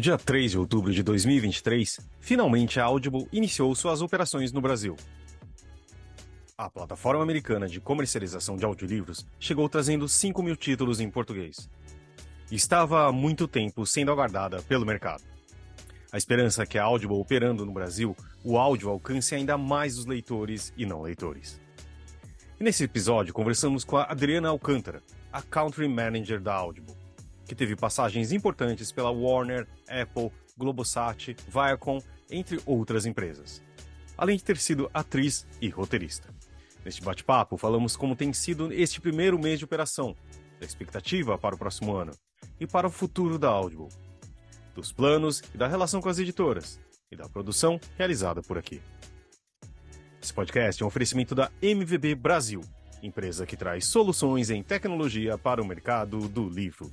No dia 3 de outubro de 2023, finalmente a Audible iniciou suas operações no Brasil. A plataforma americana de comercialização de audiolivros chegou trazendo 5 mil títulos em português. Estava há muito tempo sendo aguardada pelo mercado. A esperança é que a Audible operando no Brasil, o áudio alcance ainda mais os leitores e não leitores. E nesse episódio conversamos com a Adriana Alcântara, a Country Manager da Audible que teve passagens importantes pela Warner, Apple, Globosat, Viacom, entre outras empresas. Além de ter sido atriz e roteirista. Neste bate-papo, falamos como tem sido este primeiro mês de operação, da expectativa para o próximo ano e para o futuro da Audible, dos planos e da relação com as editoras e da produção realizada por aqui. Esse podcast é um oferecimento da MVB Brasil, empresa que traz soluções em tecnologia para o mercado do livro.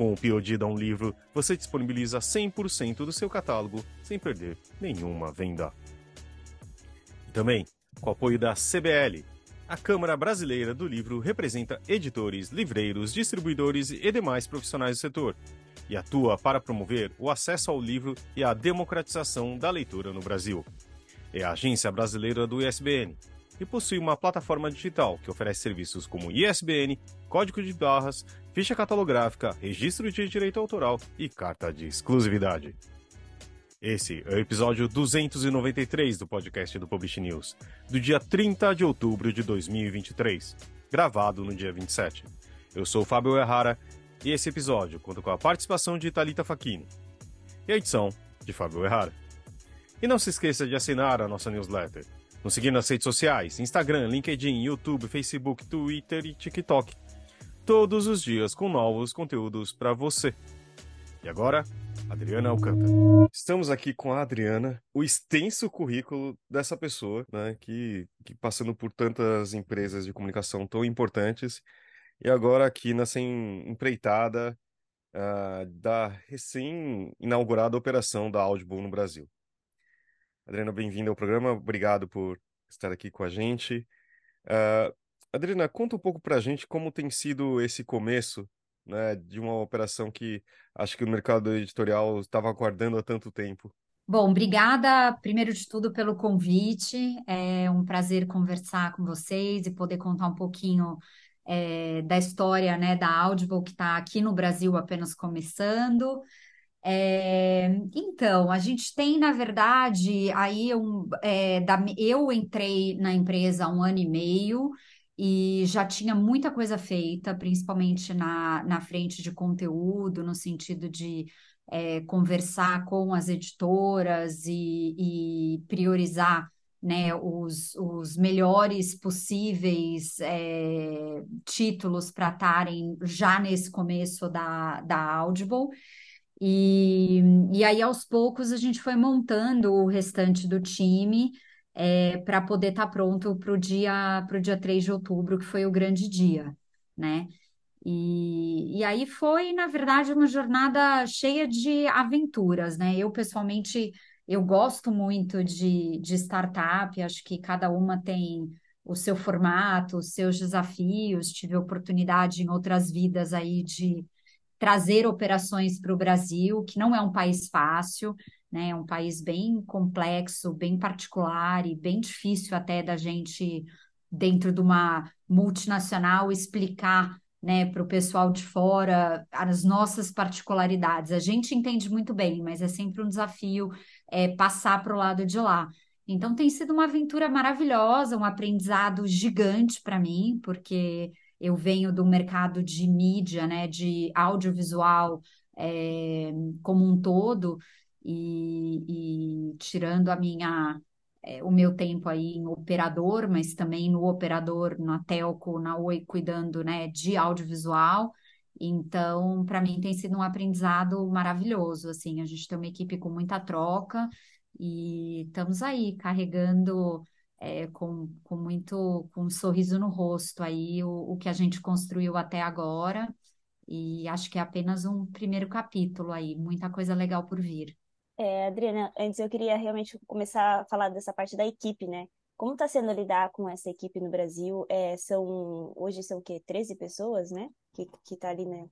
Com o POD da Um Livro, você disponibiliza 100% do seu catálogo sem perder nenhuma venda. Também, com o apoio da CBL, a Câmara Brasileira do Livro representa editores, livreiros, distribuidores e demais profissionais do setor e atua para promover o acesso ao livro e a democratização da leitura no Brasil. É a agência brasileira do ISBN e possui uma plataforma digital que oferece serviços como ISBN, código de barras, ficha catalográfica, registro de direito autoral e carta de exclusividade. Esse é o episódio 293 do podcast do Publish News, do dia 30 de outubro de 2023, gravado no dia 27. Eu sou Fábio Errara e esse episódio conta com a participação de Talita Facchini e a edição de Fábio Errara. E não se esqueça de assinar a nossa newsletter nos seguir nas redes sociais, Instagram, LinkedIn, YouTube, Facebook, Twitter e TikTok. Todos os dias com novos conteúdos para você. E agora, Adriana Alcântara. Estamos aqui com a Adriana, o extenso currículo dessa pessoa, né, que, que passando por tantas empresas de comunicação tão importantes, e agora aqui nessa empreitada uh, da recém-inaugurada operação da Audible no Brasil. Adriana, bem-vinda ao programa. Obrigado por estar aqui com a gente. Uh, Adriana, conta um pouco para a gente como tem sido esse começo né, de uma operação que acho que o mercado editorial estava aguardando há tanto tempo. Bom, obrigada, primeiro de tudo, pelo convite. É um prazer conversar com vocês e poder contar um pouquinho é, da história né, da Audible, que está aqui no Brasil apenas começando. É, então, a gente tem, na verdade, aí um, é, da, eu entrei na empresa há um ano e meio e já tinha muita coisa feita, principalmente na, na frente de conteúdo, no sentido de é, conversar com as editoras e, e priorizar né, os, os melhores possíveis é, títulos para estarem já nesse começo da, da Audible. E, e aí, aos poucos, a gente foi montando o restante do time é, para poder estar tá pronto para o dia, pro dia 3 de outubro, que foi o grande dia, né? E, e aí foi, na verdade, uma jornada cheia de aventuras, né? Eu, pessoalmente, eu gosto muito de, de startup, acho que cada uma tem o seu formato, os seus desafios, tive oportunidade em outras vidas aí de trazer operações para o Brasil, que não é um país fácil, né? É um país bem complexo, bem particular e bem difícil até da gente, dentro de uma multinacional, explicar né, para o pessoal de fora as nossas particularidades. A gente entende muito bem, mas é sempre um desafio é, passar para o lado de lá. Então tem sido uma aventura maravilhosa, um aprendizado gigante para mim, porque eu venho do mercado de mídia, né, de audiovisual é, como um todo, e, e tirando a minha é, o meu tempo aí em operador, mas também no operador, na telco, na Oi, cuidando né, de audiovisual. Então, para mim tem sido um aprendizado maravilhoso, assim, a gente tem uma equipe com muita troca e estamos aí carregando é, com, com muito, com um sorriso no rosto aí o, o que a gente construiu até agora e acho que é apenas um primeiro capítulo aí, muita coisa legal por vir. É, Adriana, antes eu queria realmente começar a falar dessa parte da equipe, né? Como está sendo lidar com essa equipe no Brasil? É, são, hoje são o quê? 13 pessoas, né? Que, que tá ali, né?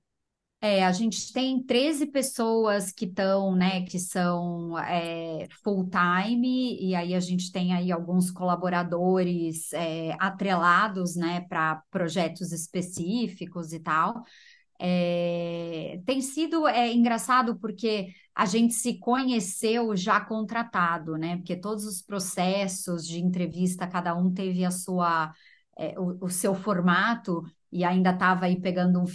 É, a gente tem 13 pessoas que estão, né, que são é, full-time, e aí a gente tem aí alguns colaboradores é, atrelados, né, para projetos específicos e tal. É, tem sido é, engraçado porque a gente se conheceu já contratado, né? Porque todos os processos de entrevista, cada um teve a sua, é, o, o seu formato e ainda estava aí pegando um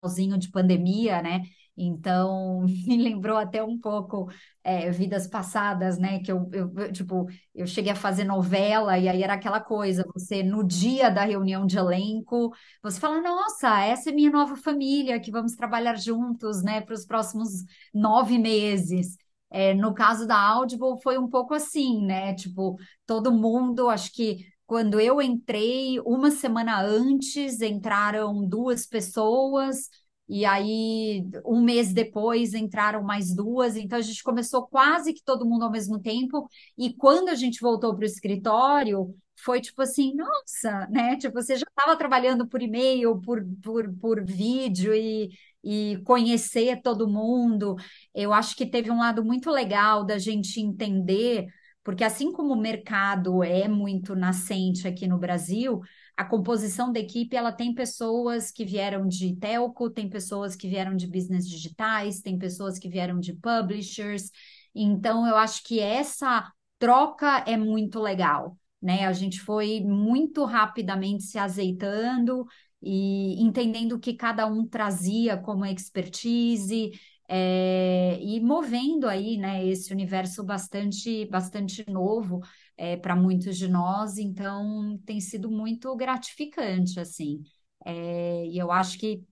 finalzinho de pandemia, né? Então, me lembrou até um pouco é, vidas passadas, né? Que eu, eu, tipo, eu cheguei a fazer novela e aí era aquela coisa, você no dia da reunião de elenco, você fala, nossa, essa é minha nova família, que vamos trabalhar juntos, né, para os próximos nove meses. É, no caso da Audible foi um pouco assim, né? Tipo, todo mundo, acho que quando eu entrei, uma semana antes, entraram duas pessoas, e aí um mês depois entraram mais duas, então a gente começou quase que todo mundo ao mesmo tempo, e quando a gente voltou para o escritório, foi tipo assim, nossa, né? Tipo, você já estava trabalhando por e-mail, por, por, por vídeo e, e conhecer todo mundo. Eu acho que teve um lado muito legal da gente entender, porque assim como o mercado é muito nascente aqui no Brasil, a composição da equipe ela tem pessoas que vieram de telco, tem pessoas que vieram de business digitais, tem pessoas que vieram de publishers. Então, eu acho que essa troca é muito legal, né? A gente foi muito rapidamente se azeitando e entendendo o que cada um trazia como expertise, é, e movendo aí, né, esse universo bastante, bastante novo é, para muitos de nós, então tem sido muito gratificante, assim. É, e eu acho que,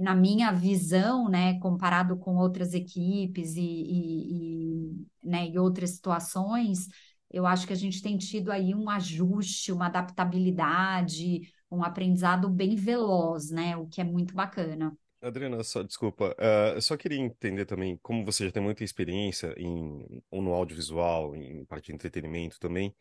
na minha visão, né, comparado com outras equipes e, e, e, né, e outras situações, eu acho que a gente tem tido aí um ajuste, uma adaptabilidade, um aprendizado bem veloz, né, o que é muito bacana. Adriana, só, desculpa, uh, eu só queria entender também, como você já tem muita experiência em, no audiovisual, em parte de entretenimento também,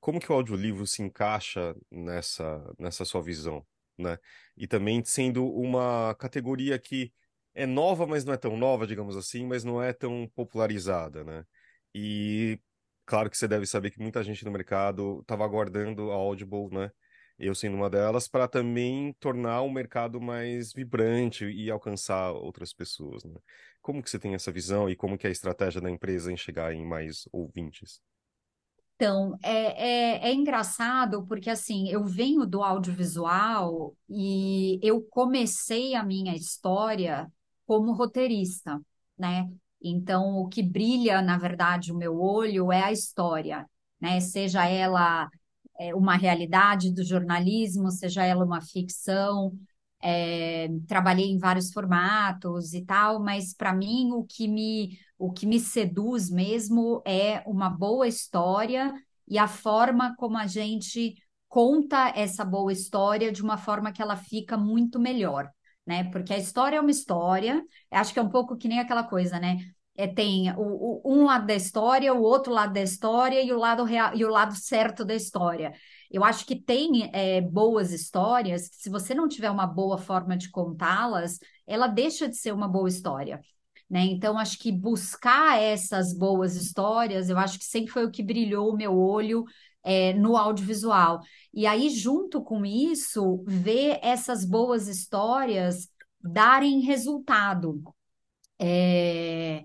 como que o audiolivro se encaixa nessa, nessa sua visão, né? E também sendo uma categoria que é nova, mas não é tão nova, digamos assim, mas não é tão popularizada, né? E claro que você deve saber que muita gente no mercado estava aguardando a Audible, né? Eu sendo uma delas, para também tornar o mercado mais vibrante e alcançar outras pessoas. Né? Como que você tem essa visão e como que é a estratégia da empresa em chegar em mais ouvintes? Então, é, é, é, engraçado porque, assim, eu venho do audiovisual e eu comecei a minha história como roteirista, né? Então, o que brilha, na verdade, o meu olho é a história, né? Seja ela é, uma realidade do jornalismo, seja ela uma ficção. É, trabalhei em vários formatos e tal, mas para mim o que me o que me seduz mesmo é uma boa história e a forma como a gente conta essa boa história de uma forma que ela fica muito melhor, né? Porque a história é uma história, acho que é um pouco que nem aquela coisa, né? É, tem o, o, um lado da história, o outro lado da história e o lado real, e o lado certo da história. Eu acho que tem é, boas histórias se você não tiver uma boa forma de contá-las, ela deixa de ser uma boa história. Né? Então, acho que buscar essas boas histórias, eu acho que sempre foi o que brilhou o meu olho é, no audiovisual. E aí, junto com isso, ver essas boas histórias darem resultado. É,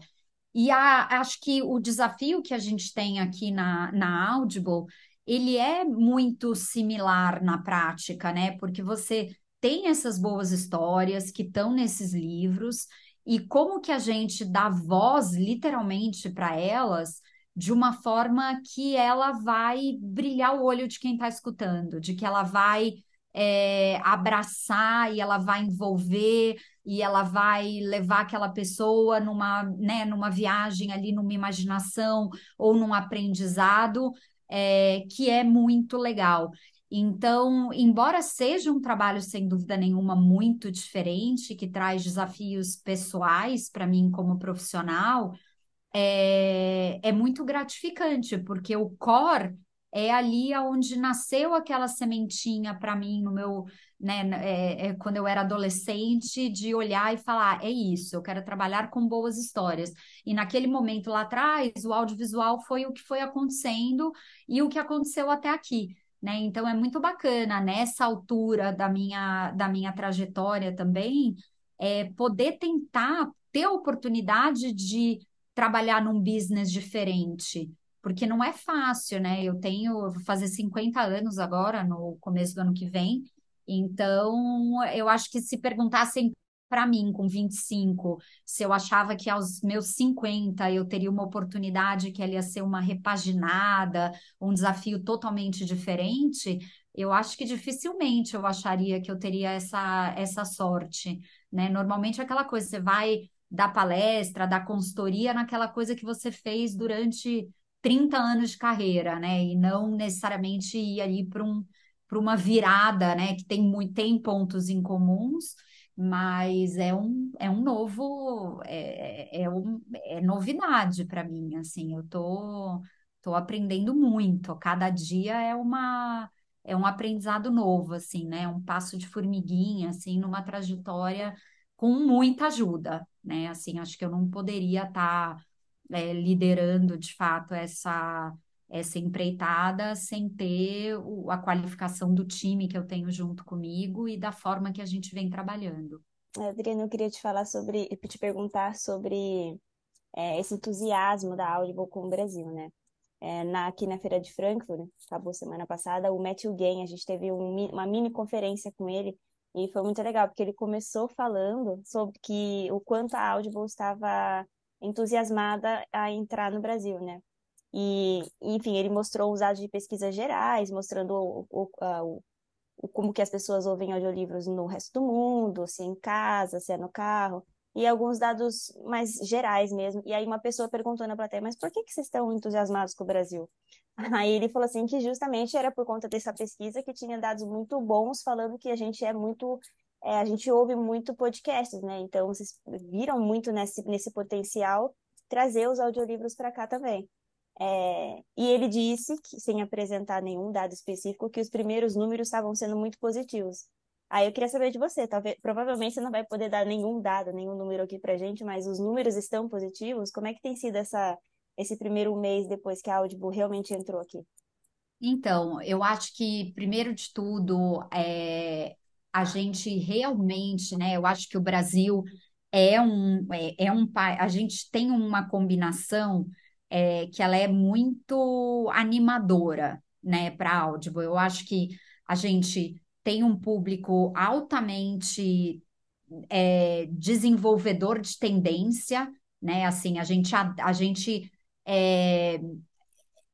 e a, acho que o desafio que a gente tem aqui na, na Audible, ele é muito similar na prática, né? Porque você tem essas boas histórias que estão nesses livros e como que a gente dá voz literalmente para elas de uma forma que ela vai brilhar o olho de quem está escutando, de que ela vai é, abraçar e ela vai envolver e ela vai levar aquela pessoa numa, né, numa viagem ali, numa imaginação ou num aprendizado é, que é muito legal. Então, embora seja um trabalho, sem dúvida nenhuma, muito diferente, que traz desafios pessoais para mim como profissional, é, é muito gratificante, porque o core é ali onde nasceu aquela sementinha para mim no meu, né, é, é, quando eu era adolescente, de olhar e falar, é isso, eu quero trabalhar com boas histórias. E naquele momento lá atrás, o audiovisual foi o que foi acontecendo e o que aconteceu até aqui. Né? Então é muito bacana nessa altura da minha, da minha trajetória também é, poder tentar ter a oportunidade de trabalhar num business diferente, porque não é fácil, né? Eu tenho, eu vou fazer 50 anos agora, no começo do ano que vem, então eu acho que se perguntassem para mim, com 25, se eu achava que aos meus 50 eu teria uma oportunidade que ela ia ser uma repaginada, um desafio totalmente diferente, eu acho que dificilmente eu acharia que eu teria essa, essa sorte, né? Normalmente é aquela coisa, você vai dar palestra, dar consultoria naquela coisa que você fez durante 30 anos de carreira, né? E não necessariamente ir ali para um, uma virada, né? Que tem, muito, tem pontos em comuns, mas é um, é um novo, é, é, é um, é novidade para mim, assim, eu tô, tô aprendendo muito, cada dia é uma, é um aprendizado novo, assim, né, um passo de formiguinha, assim, numa trajetória com muita ajuda, né, assim, acho que eu não poderia estar tá, é, liderando, de fato, essa essa empreitada sem ter o, a qualificação do time que eu tenho junto comigo e da forma que a gente vem trabalhando. Adriana, eu queria te falar sobre, te perguntar sobre é, esse entusiasmo da Audible com o Brasil, né? É, na, aqui na Feira de Frankfurt, acabou semana passada, o Matthew Gain, a gente teve um, uma mini conferência com ele e foi muito legal, porque ele começou falando sobre que o quanto a Audible estava entusiasmada a entrar no Brasil, né? E, enfim, ele mostrou os dados de pesquisas gerais, mostrando o, o, o, como que as pessoas ouvem audiolivros no resto do mundo, se é em casa, se é no carro, e alguns dados mais gerais mesmo. E aí uma pessoa perguntou na plateia, mas por que, que vocês estão entusiasmados com o Brasil? Aí ele falou assim que justamente era por conta dessa pesquisa que tinha dados muito bons falando que a gente é muito é, a gente ouve muito podcasts, né? Então vocês viram muito nesse, nesse potencial trazer os audiolivros para cá também. É, e ele disse, que, sem apresentar nenhum dado específico, que os primeiros números estavam sendo muito positivos. Aí eu queria saber de você, talvez, provavelmente você não vai poder dar nenhum dado, nenhum número aqui pra gente, mas os números estão positivos? Como é que tem sido essa, esse primeiro mês depois que a Audible realmente entrou aqui? Então, eu acho que, primeiro de tudo, é, a gente realmente, né, eu acho que o Brasil é um, é, é um a gente tem uma combinação é, que ela é muito animadora, né, para Audible. Eu acho que a gente tem um público altamente é, desenvolvedor de tendência, né? Assim, a gente, a, a gente é,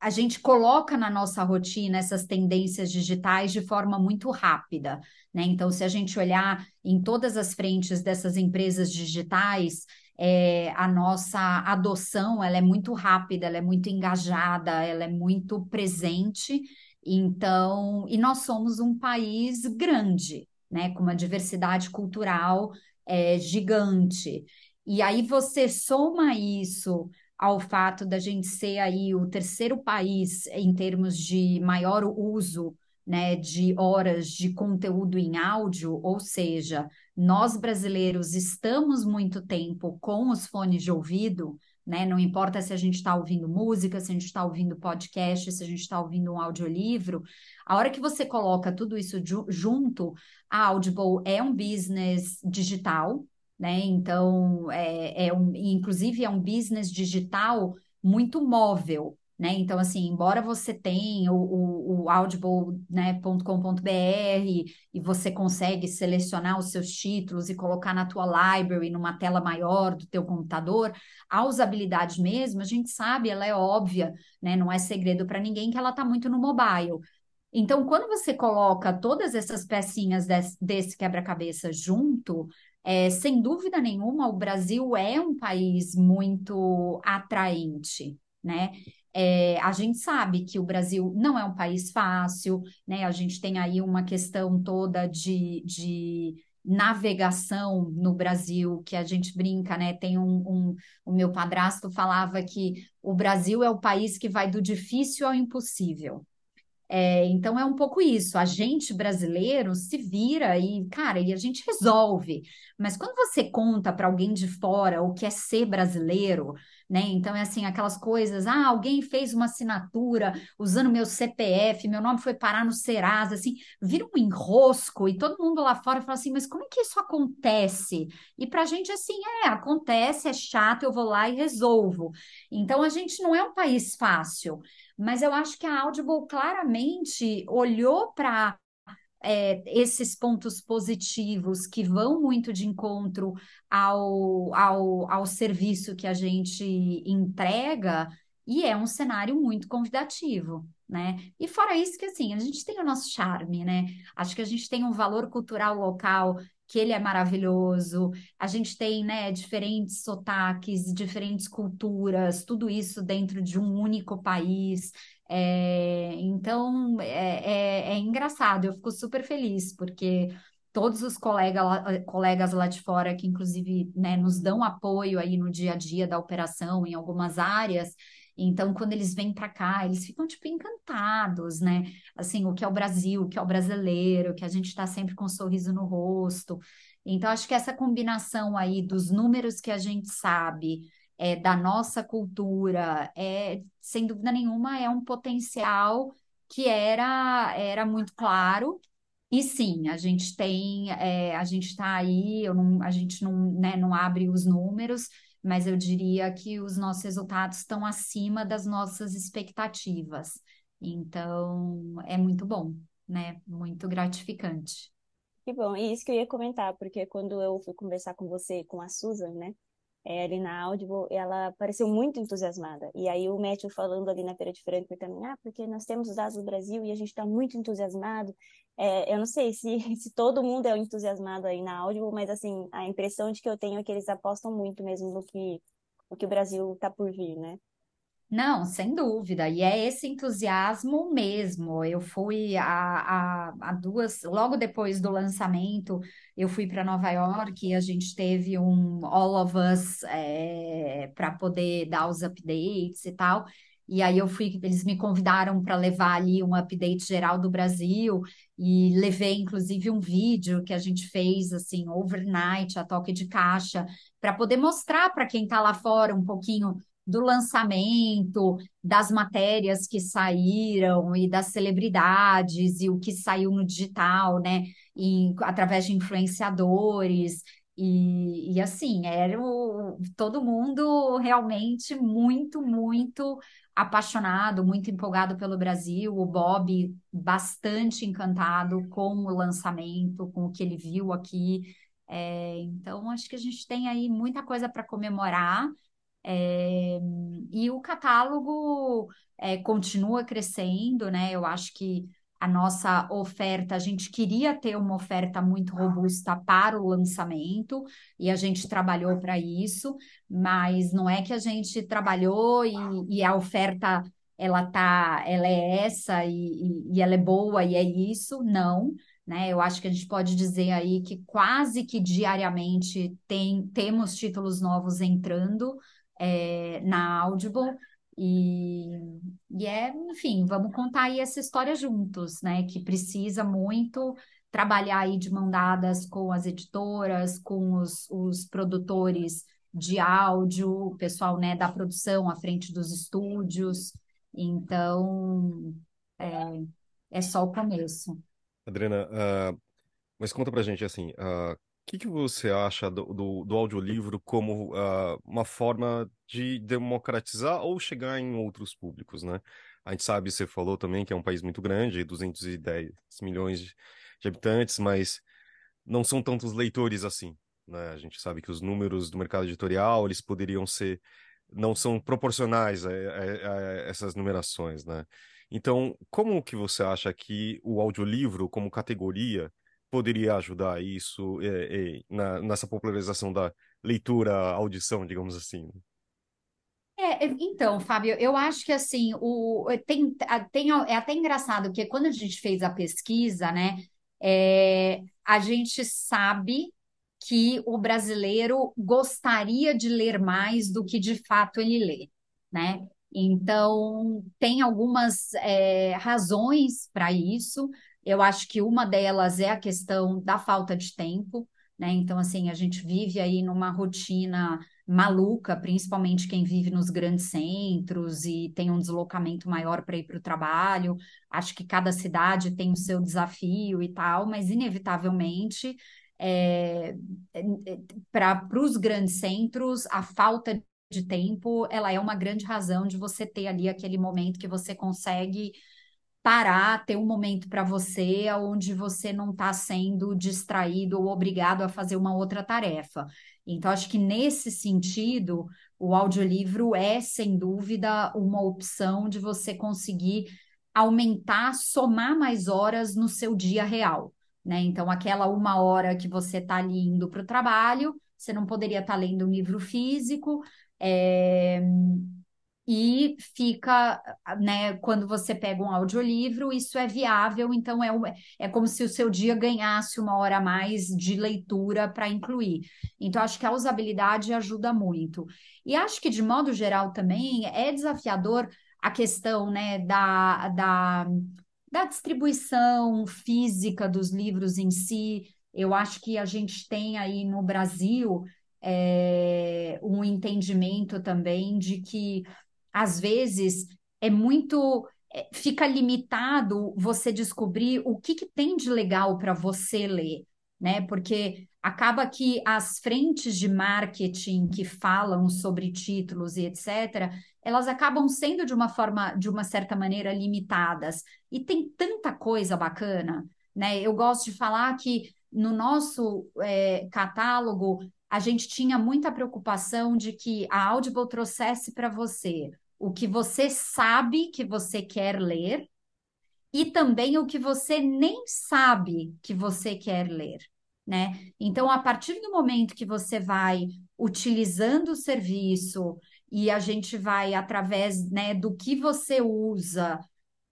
a gente coloca na nossa rotina essas tendências digitais de forma muito rápida, né? Então, se a gente olhar em todas as frentes dessas empresas digitais, é, a nossa adoção ela é muito rápida, ela é muito engajada, ela é muito presente. Então, e nós somos um país grande, né, com uma diversidade cultural é, gigante. E aí você soma isso ao fato da gente ser aí o terceiro país em termos de maior uso né, de horas de conteúdo em áudio, ou seja, nós brasileiros estamos muito tempo com os fones de ouvido, né? Não importa se a gente está ouvindo música, se a gente está ouvindo podcast, se a gente está ouvindo um audiolivro. A hora que você coloca tudo isso junto, a Audible é um business digital, né? Então, é, é um, inclusive é um business digital muito móvel, né? Então, assim, embora você tenha o, o, o audible.com.br né, e você consegue selecionar os seus títulos e colocar na tua library, numa tela maior do teu computador, a usabilidade mesmo, a gente sabe, ela é óbvia, né? Não é segredo para ninguém que ela está muito no mobile. Então, quando você coloca todas essas pecinhas desse, desse quebra-cabeça junto, é, sem dúvida nenhuma, o Brasil é um país muito atraente, né? É, a gente sabe que o Brasil não é um país fácil, né? A gente tem aí uma questão toda de, de navegação no Brasil, que a gente brinca, né? Tem um, um, o meu padrasto falava que o Brasil é o país que vai do difícil ao impossível. É, então é um pouco isso. A gente brasileiro se vira e, cara, e a gente resolve. Mas quando você conta para alguém de fora o que é ser brasileiro, né? Então é assim, aquelas coisas, ah, alguém fez uma assinatura usando meu CPF, meu nome foi parar no Serasa, assim, vira um enrosco e todo mundo lá fora fala assim, mas como é que isso acontece? E para a gente assim, é, acontece, é chato, eu vou lá e resolvo. Então a gente não é um país fácil, mas eu acho que a Audible claramente olhou para é, esses pontos positivos que vão muito de encontro ao, ao, ao serviço que a gente entrega, e é um cenário muito convidativo, né? E fora isso que assim, a gente tem o nosso charme, né? Acho que a gente tem um valor cultural local que ele é maravilhoso. A gente tem, né, diferentes sotaques, diferentes culturas, tudo isso dentro de um único país. É, então, é, é, é, engraçado, eu fico super feliz, porque todos os colega, colegas lá de fora, que inclusive né, nos dão apoio aí no dia a dia da operação em algumas áreas, então, quando eles vêm para cá, eles ficam, tipo, encantados, né? Assim, o que é o Brasil, o que é o brasileiro, que a gente está sempre com um sorriso no rosto. Então, acho que essa combinação aí dos números que a gente sabe, é, da nossa cultura, é, sem dúvida nenhuma, é um potencial que era, era muito claro. E sim, a gente tem, é, a gente está aí, não, a gente não, né, não abre os números, mas eu diria que os nossos resultados estão acima das nossas expectativas. Então, é muito bom, né? Muito gratificante. Que bom, e isso que eu ia comentar, porque quando eu fui conversar com você, com a Susan, né? é, ali na Audible, ela pareceu muito entusiasmada. E aí o Matthew falando ali na Feira de Frankfurt também, ah, porque nós temos os dados do Brasil e a gente está muito entusiasmado. É, eu não sei se, se todo mundo é entusiasmado aí na Audible, mas assim, a impressão de que eu tenho é que eles apostam muito mesmo no que, que o Brasil está por vir, né? Não, sem dúvida. E é esse entusiasmo mesmo. Eu fui a, a, a duas, logo depois do lançamento, eu fui para Nova York e a gente teve um All of Us é, para poder dar os updates e tal. E aí eu fui, eles me convidaram para levar ali um update geral do Brasil e levei inclusive um vídeo que a gente fez assim overnight, a toque de caixa, para poder mostrar para quem está lá fora um pouquinho do lançamento, das matérias que saíram e das celebridades e o que saiu no digital, né? E, através de influenciadores. E, e assim, era o, todo mundo realmente muito, muito apaixonado, muito empolgado pelo Brasil. O Bob bastante encantado com o lançamento, com o que ele viu aqui. É, então, acho que a gente tem aí muita coisa para comemorar. É, e o catálogo é, continua crescendo, né? Eu acho que a nossa oferta, a gente queria ter uma oferta muito robusta para o lançamento e a gente trabalhou para isso, mas não é que a gente trabalhou e, e a oferta ela tá, ela é essa e, e, ela é boa e é isso, não. Né? Eu acho que a gente pode dizer aí que quase que diariamente tem, temos títulos novos entrando, é, na Audible. E, e é, enfim, vamos contar aí essa história juntos, né? Que precisa muito trabalhar aí de mão dadas com as editoras, com os, os produtores de áudio, o pessoal né, da produção à frente dos estúdios. Então, é, é só o começo. Adriana, uh, mas conta pra gente assim, uh, que, que você acha do, do, do audiolivro como uh, uma forma de democratizar ou chegar em outros públicos, né? A gente sabe, você falou também que é um país muito grande, 210 milhões de, de habitantes, mas não são tantos leitores assim, né? A gente sabe que os números do mercado editorial, eles poderiam ser, não são proporcionais a, a, a essas numerações, né? Então, como que você acha que o audiolivro, como categoria, poderia ajudar isso é, é, na, nessa popularização da leitura, audição, digamos assim? É, então, Fábio, eu acho que assim, o, tem, tem, é até engraçado, porque quando a gente fez a pesquisa, né, é, a gente sabe que o brasileiro gostaria de ler mais do que de fato ele lê, né? Então, tem algumas é, razões para isso. Eu acho que uma delas é a questão da falta de tempo, né? Então, assim, a gente vive aí numa rotina maluca, principalmente quem vive nos grandes centros e tem um deslocamento maior para ir para o trabalho. Acho que cada cidade tem o seu desafio e tal, mas inevitavelmente é, é, é para os grandes centros, a falta de tempo, ela é uma grande razão de você ter ali aquele momento que você consegue parar, ter um momento para você onde você não está sendo distraído ou obrigado a fazer uma outra tarefa. Então, acho que nesse sentido, o audiolivro é, sem dúvida, uma opção de você conseguir aumentar, somar mais horas no seu dia real. Né? Então, aquela uma hora que você está ali indo para o trabalho, você não poderia estar tá lendo um livro físico, é, e fica, né, quando você pega um audiolivro, isso é viável, então é, é como se o seu dia ganhasse uma hora a mais de leitura para incluir. Então, acho que a usabilidade ajuda muito. E acho que, de modo geral, também é desafiador a questão, né, da, da, da distribuição física dos livros em si. Eu acho que a gente tem aí no Brasil é, um entendimento também de que, às vezes, é muito. É, fica limitado você descobrir o que, que tem de legal para você ler, né? Porque acaba que as frentes de marketing que falam sobre títulos e etc., elas acabam sendo de uma forma, de uma certa maneira, limitadas. E tem tanta coisa bacana, né? Eu gosto de falar que no nosso é, catálogo a gente tinha muita preocupação de que a Audible trouxesse para você o que você sabe que você quer ler e também o que você nem sabe que você quer ler, né? Então, a partir do momento que você vai utilizando o serviço e a gente vai através, né, do que você usa,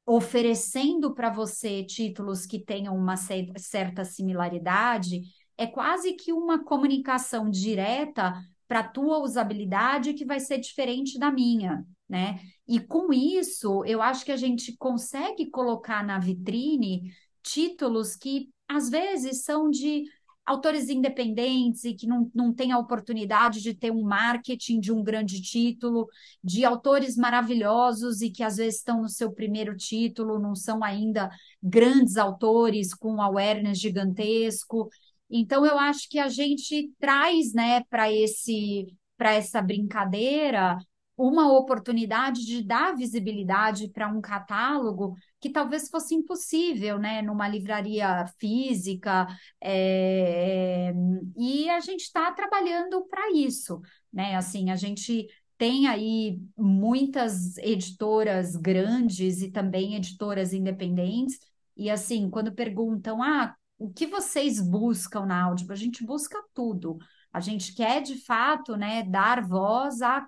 oferecendo para você títulos que tenham uma certa similaridade, é quase que uma comunicação direta para a tua usabilidade que vai ser diferente da minha, né? E com isso, eu acho que a gente consegue colocar na vitrine títulos que às vezes são de autores independentes e que não, não têm a oportunidade de ter um marketing de um grande título, de autores maravilhosos e que às vezes estão no seu primeiro título, não são ainda grandes autores com awareness gigantesco. Então, eu acho que a gente traz né, para esse para essa brincadeira uma oportunidade de dar visibilidade para um catálogo que talvez fosse impossível, né, numa livraria física, é, e a gente está trabalhando para isso, né? Assim, a gente tem aí muitas editoras grandes e também editoras independentes, e assim, quando perguntam, ah, o que vocês buscam na Audible? A gente busca tudo. A gente quer, de fato, né, dar voz a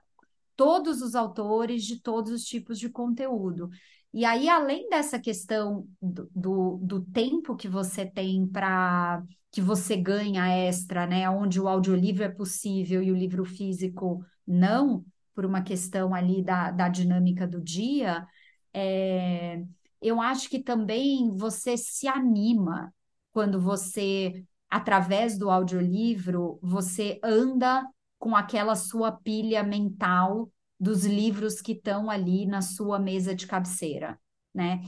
todos os autores de todos os tipos de conteúdo. E aí, além dessa questão do, do, do tempo que você tem para que você ganha extra, né? Onde o audiolivro é possível e o livro físico não, por uma questão ali da, da dinâmica do dia, é, eu acho que também você se anima quando você, através do audiolivro, você anda com aquela sua pilha mental dos livros que estão ali na sua mesa de cabeceira, né?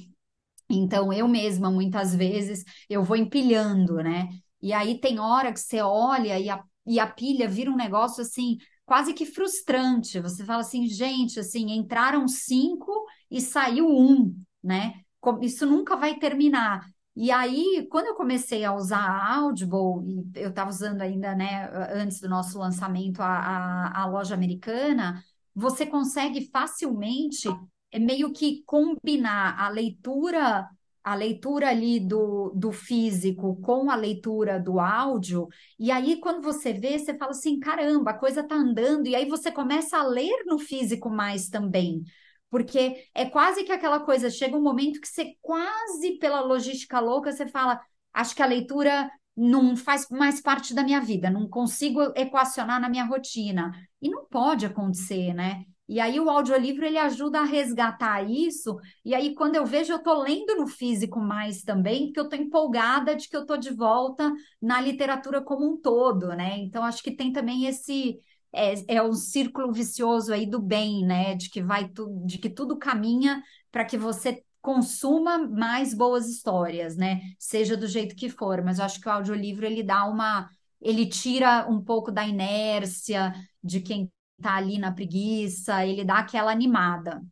Então, eu mesma, muitas vezes, eu vou empilhando, né? E aí tem hora que você olha e a, e a pilha vira um negócio assim, quase que frustrante. Você fala assim, gente, assim, entraram cinco e saiu um, né? Isso nunca vai terminar. E aí, quando eu comecei a usar a Audible, e eu estava usando ainda, né, antes do nosso lançamento, a, a, a, loja americana, você consegue facilmente é meio que combinar a leitura a leitura ali do, do físico com a leitura do áudio, e aí quando você vê, você fala assim, caramba, a coisa tá andando, e aí você começa a ler no físico mais também, porque é quase que aquela coisa, chega um momento que você quase pela logística louca, você fala, acho que a leitura não faz mais parte da minha vida, não consigo equacionar na minha rotina. E não pode acontecer, né? E aí o audiolivro ele ajuda a resgatar isso. E aí quando eu vejo eu estou lendo no físico mais também, porque eu estou empolgada de que eu estou de volta na literatura como um todo, né? Então acho que tem também esse é, é um círculo vicioso aí do bem, né? De que vai tu, de que tudo caminha para que você consuma mais boas histórias, né? Seja do jeito que for, mas eu acho que o audiolivro ele dá uma ele tira um pouco da inércia de quem tá ali na preguiça, ele dá aquela animada.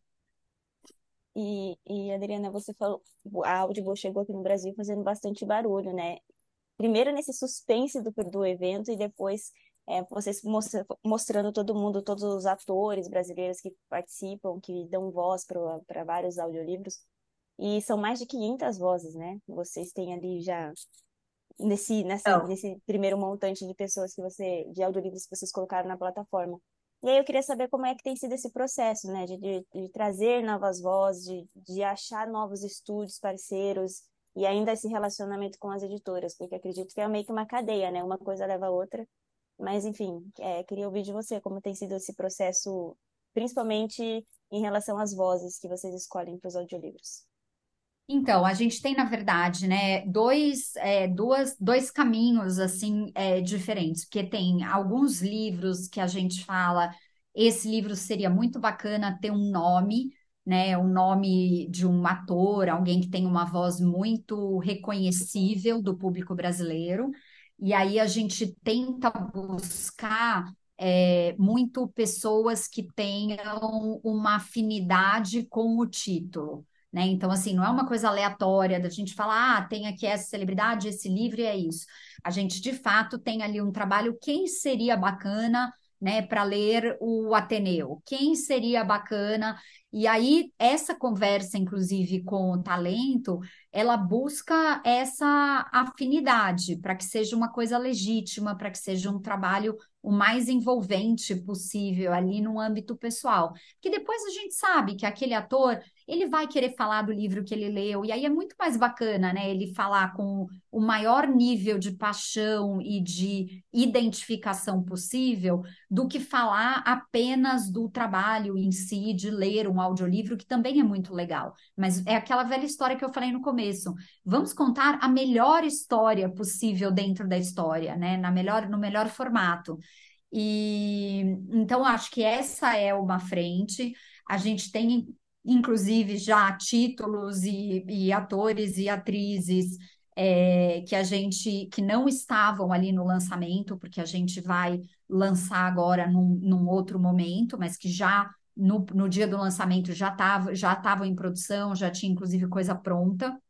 E, e Adriana, você falou, a Audible chegou aqui no Brasil fazendo bastante barulho, né? Primeiro nesse suspense do, do evento e depois é, vocês mostra, mostrando todo mundo, todos os atores brasileiros que participam, que dão voz para vários audiolivros. E são mais de 500 vozes, né? Vocês têm ali já nesse, nessa, nesse primeiro montante de pessoas que você, de audiolivros que vocês colocaram na plataforma. E aí eu queria saber como é que tem sido esse processo, né, de, de, de trazer novas vozes, de, de achar novos estúdios, parceiros, e ainda esse relacionamento com as editoras, porque acredito que é meio que uma cadeia, né, uma coisa leva a outra. Mas, enfim, é, queria ouvir de você como tem sido esse processo, principalmente em relação às vozes que vocês escolhem para os audiolivros. Então, a gente tem, na verdade, né, dois, é, duas, dois caminhos, assim, é, diferentes, porque tem alguns livros que a gente fala, esse livro seria muito bacana ter um nome, né, um nome de um ator, alguém que tem uma voz muito reconhecível do público brasileiro, e aí a gente tenta buscar é, muito pessoas que tenham uma afinidade com o título. Né? Então, assim, não é uma coisa aleatória da gente falar, ah, tem aqui essa celebridade, esse livro e é isso. A gente, de fato, tem ali um trabalho, quem seria bacana, né, para ler o Ateneu? Quem seria bacana? E aí, essa conversa, inclusive, com o talento, ela busca essa afinidade para que seja uma coisa legítima, para que seja um trabalho o mais envolvente possível ali no âmbito pessoal. Que depois a gente sabe que aquele ator, ele vai querer falar do livro que ele leu, e aí é muito mais bacana, né? Ele falar com o maior nível de paixão e de identificação possível do que falar apenas do trabalho em si, de ler um audiolivro, que também é muito legal. Mas é aquela velha história que eu falei no começo. Vamos contar a melhor história possível dentro da história, né? Na melhor, no melhor formato. E então acho que essa é uma frente. A gente tem, inclusive, já títulos e, e atores e atrizes é, que a gente que não estavam ali no lançamento, porque a gente vai lançar agora num, num outro momento, mas que já no, no dia do lançamento já estavam já estavam em produção, já tinha inclusive coisa pronta.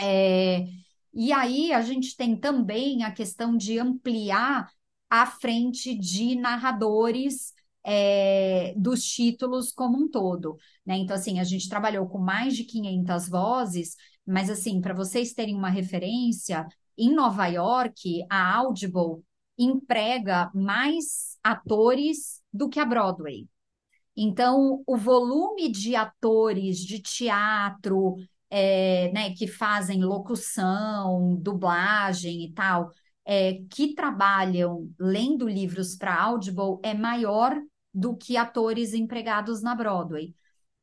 É, e aí a gente tem também a questão de ampliar à frente de narradores é, dos títulos como um todo, né? Então, assim, a gente trabalhou com mais de 500 vozes, mas, assim, para vocês terem uma referência, em Nova York, a Audible emprega mais atores do que a Broadway. Então, o volume de atores de teatro, é, né, que fazem locução, dublagem e tal, é, que trabalham lendo livros para Audible é maior do que atores empregados na Broadway.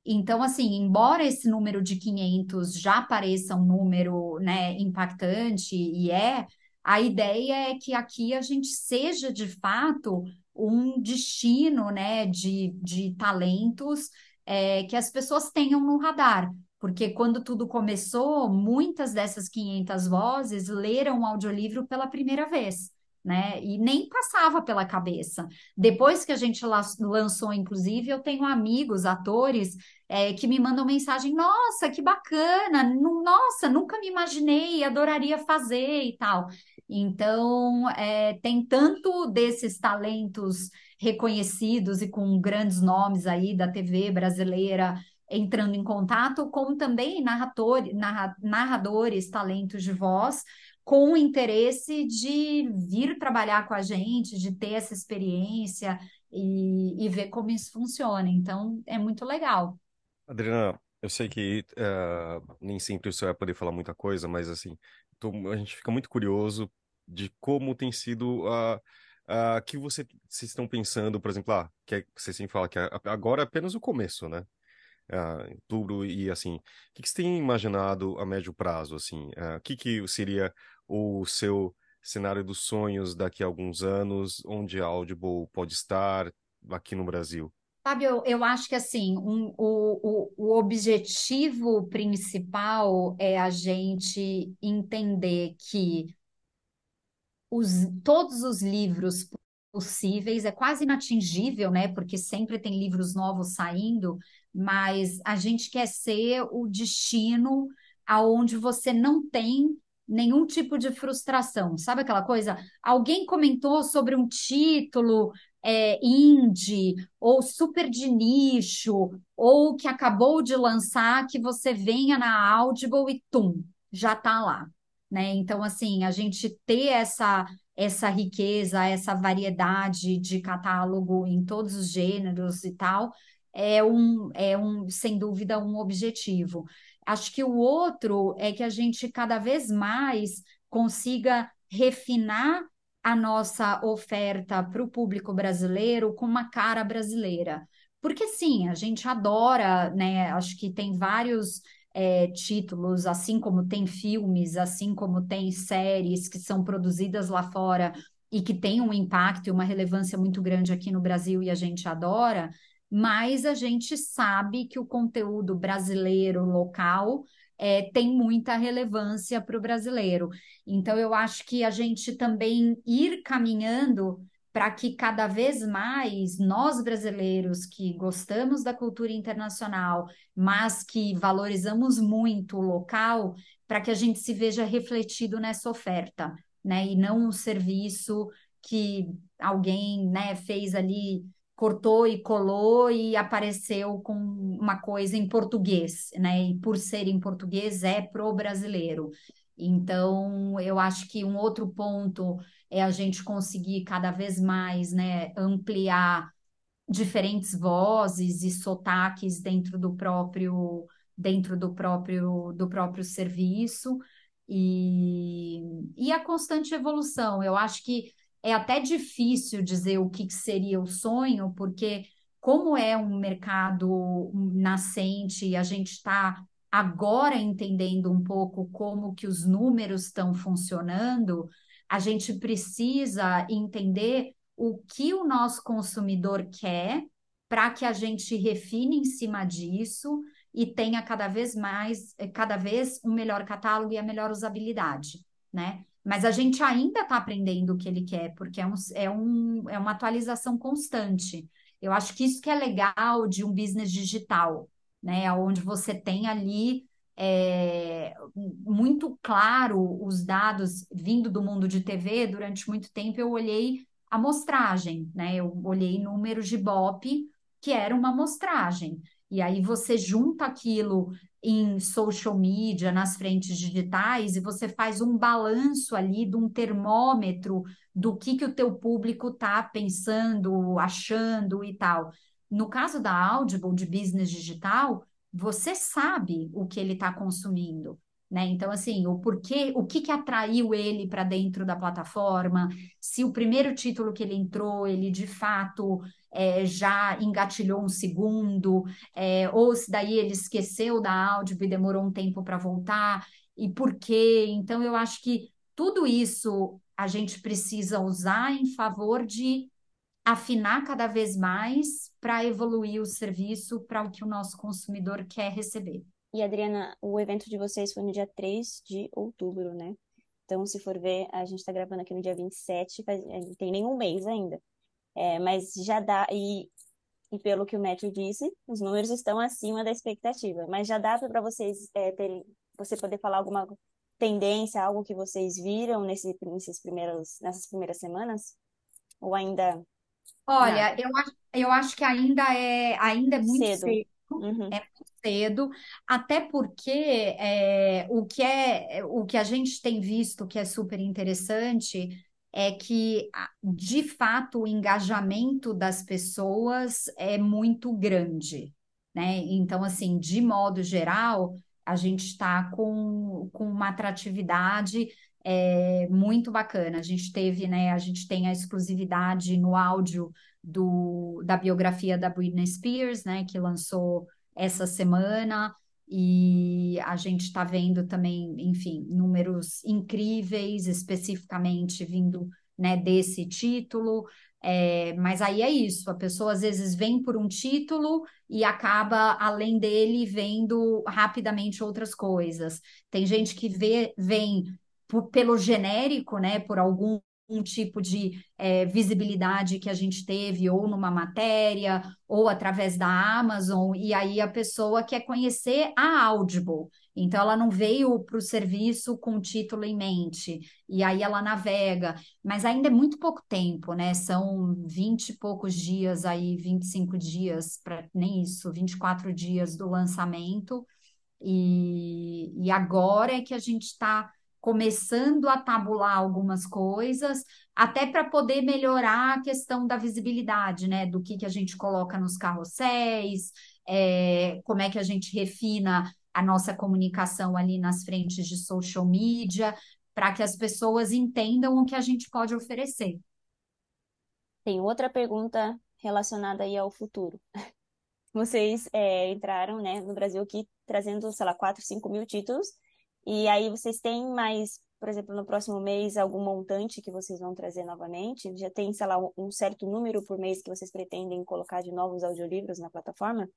Então, assim, embora esse número de 500 já pareça um número né, impactante, e é, a ideia é que aqui a gente seja, de fato, um destino né, de, de talentos é, que as pessoas tenham no radar. Porque quando tudo começou, muitas dessas 500 vozes leram o audiolivro pela primeira vez. Né? E nem passava pela cabeça. Depois que a gente lançou, inclusive, eu tenho amigos, atores, é, que me mandam mensagem: Nossa, que bacana! Nossa, nunca me imaginei, adoraria fazer e tal. Então, é, tem tanto desses talentos reconhecidos e com grandes nomes aí da TV brasileira entrando em contato, como também narrador, narra, narradores, talentos de voz, com o interesse de vir trabalhar com a gente, de ter essa experiência e, e ver como isso funciona. Então, é muito legal. Adriana, eu sei que uh, nem sempre você vai poder falar muita coisa, mas assim, tô, a gente fica muito curioso de como tem sido a. Uh, que você, vocês estão pensando, por exemplo, ah, que é, você sempre fala que agora é apenas o começo, né? Uh, em outubro e assim, o que, que você tem imaginado a médio prazo, assim? O que, que seria o seu cenário dos sonhos daqui a alguns anos, onde a Audible pode estar aqui no Brasil? Fábio, eu, eu acho que assim, um, o, o, o objetivo principal é a gente entender que os, todos os livros possíveis, é quase inatingível, né? Porque sempre tem livros novos saindo, mas a gente quer ser o destino aonde você não tem nenhum tipo de frustração. Sabe aquela coisa? Alguém comentou sobre um título é, indie ou super de nicho ou que acabou de lançar que você venha na Audible e tum, já tá lá, né? Então assim, a gente ter essa essa riqueza, essa variedade de catálogo em todos os gêneros e tal, é um, é um, sem dúvida, um objetivo. Acho que o outro é que a gente cada vez mais consiga refinar a nossa oferta para o público brasileiro com uma cara brasileira. Porque sim, a gente adora, né? Acho que tem vários é, títulos, assim como tem filmes, assim como tem séries que são produzidas lá fora e que têm um impacto e uma relevância muito grande aqui no Brasil e a gente adora, mas a gente sabe que o conteúdo brasileiro local é, tem muita relevância para o brasileiro. Então, eu acho que a gente também ir caminhando para que cada vez mais nós brasileiros que gostamos da cultura internacional, mas que valorizamos muito o local, para que a gente se veja refletido nessa oferta, né? E não um serviço que alguém, né, fez ali cortou e colou e apareceu com uma coisa em português, né? E por ser em português é pro brasileiro. Então, eu acho que um outro ponto é a gente conseguir cada vez mais, né, ampliar diferentes vozes e sotaques dentro do próprio dentro do próprio do próprio serviço e, e a constante evolução. Eu acho que é até difícil dizer o que seria o sonho, porque como é um mercado nascente e a gente está agora entendendo um pouco como que os números estão funcionando, a gente precisa entender o que o nosso consumidor quer para que a gente refine em cima disso e tenha cada vez mais, cada vez um melhor catálogo e a melhor usabilidade, né? Mas a gente ainda está aprendendo o que ele quer, porque é, um, é, um, é uma atualização constante. Eu acho que isso que é legal de um business digital, né? Onde você tem ali é, muito claro os dados vindo do mundo de TV. Durante muito tempo eu olhei amostragem, né? Eu olhei números de BOP, que era uma amostragem. E aí você junta aquilo em social media, nas frentes digitais, e você faz um balanço ali de um termômetro do que, que o teu público está pensando, achando e tal. No caso da Audible, de business digital, você sabe o que ele está consumindo. Né? Então, assim, o porquê, o que, que atraiu ele para dentro da plataforma, se o primeiro título que ele entrou, ele de fato é, já engatilhou um segundo, é, ou se daí ele esqueceu da áudio e demorou um tempo para voltar, e por quê? Então, eu acho que tudo isso a gente precisa usar em favor de afinar cada vez mais para evoluir o serviço para o que o nosso consumidor quer receber. E, Adriana, o evento de vocês foi no dia 3 de outubro, né? Então, se for ver, a gente está gravando aqui no dia 27, faz, não tem nenhum mês ainda. É, mas já dá, e, e pelo que o Matthew disse, os números estão acima da expectativa. Mas já dá para vocês é, terem, você poder falar alguma tendência, algo que vocês viram nesse, nesses primeiros, nessas primeiras semanas? Ou ainda. Olha, eu acho, eu acho que ainda é, ainda é muito cedo. cedo. Uhum. É muito cedo, até porque é, o que é o que a gente tem visto que é super interessante é que, de fato, o engajamento das pessoas é muito grande, né? Então, assim, de modo geral, a gente está com, com uma atratividade é, muito bacana. A gente teve, né? A gente tem a exclusividade no áudio do, da biografia da Britney Spears, né? Que lançou essa semana. E a gente está vendo também, enfim, números incríveis, especificamente vindo né, desse título. É, mas aí é isso, a pessoa às vezes vem por um título e acaba, além dele, vendo rapidamente outras coisas. Tem gente que vê, vem por, pelo genérico, né, por algum um tipo de é, visibilidade que a gente teve, ou numa matéria, ou através da Amazon, e aí a pessoa quer conhecer a Audible. Então, ela não veio para o serviço com o título em mente, e aí ela navega, mas ainda é muito pouco tempo, né? São 20 e poucos dias aí, 25 dias, para nem isso, 24 dias do lançamento, e, e agora é que a gente está começando a tabular algumas coisas, até para poder melhorar a questão da visibilidade, né? Do que, que a gente coloca nos carrosséis, é, como é que a gente refina a nossa comunicação ali nas frentes de social media, para que as pessoas entendam o que a gente pode oferecer. Tem outra pergunta relacionada aí ao futuro. Vocês é, entraram né, no Brasil aqui trazendo, sei lá, 4, 5 mil títulos, e aí vocês têm mais, por exemplo, no próximo mês, algum montante que vocês vão trazer novamente? Já tem, sei lá, um certo número por mês que vocês pretendem colocar de novos audiolivros na plataforma?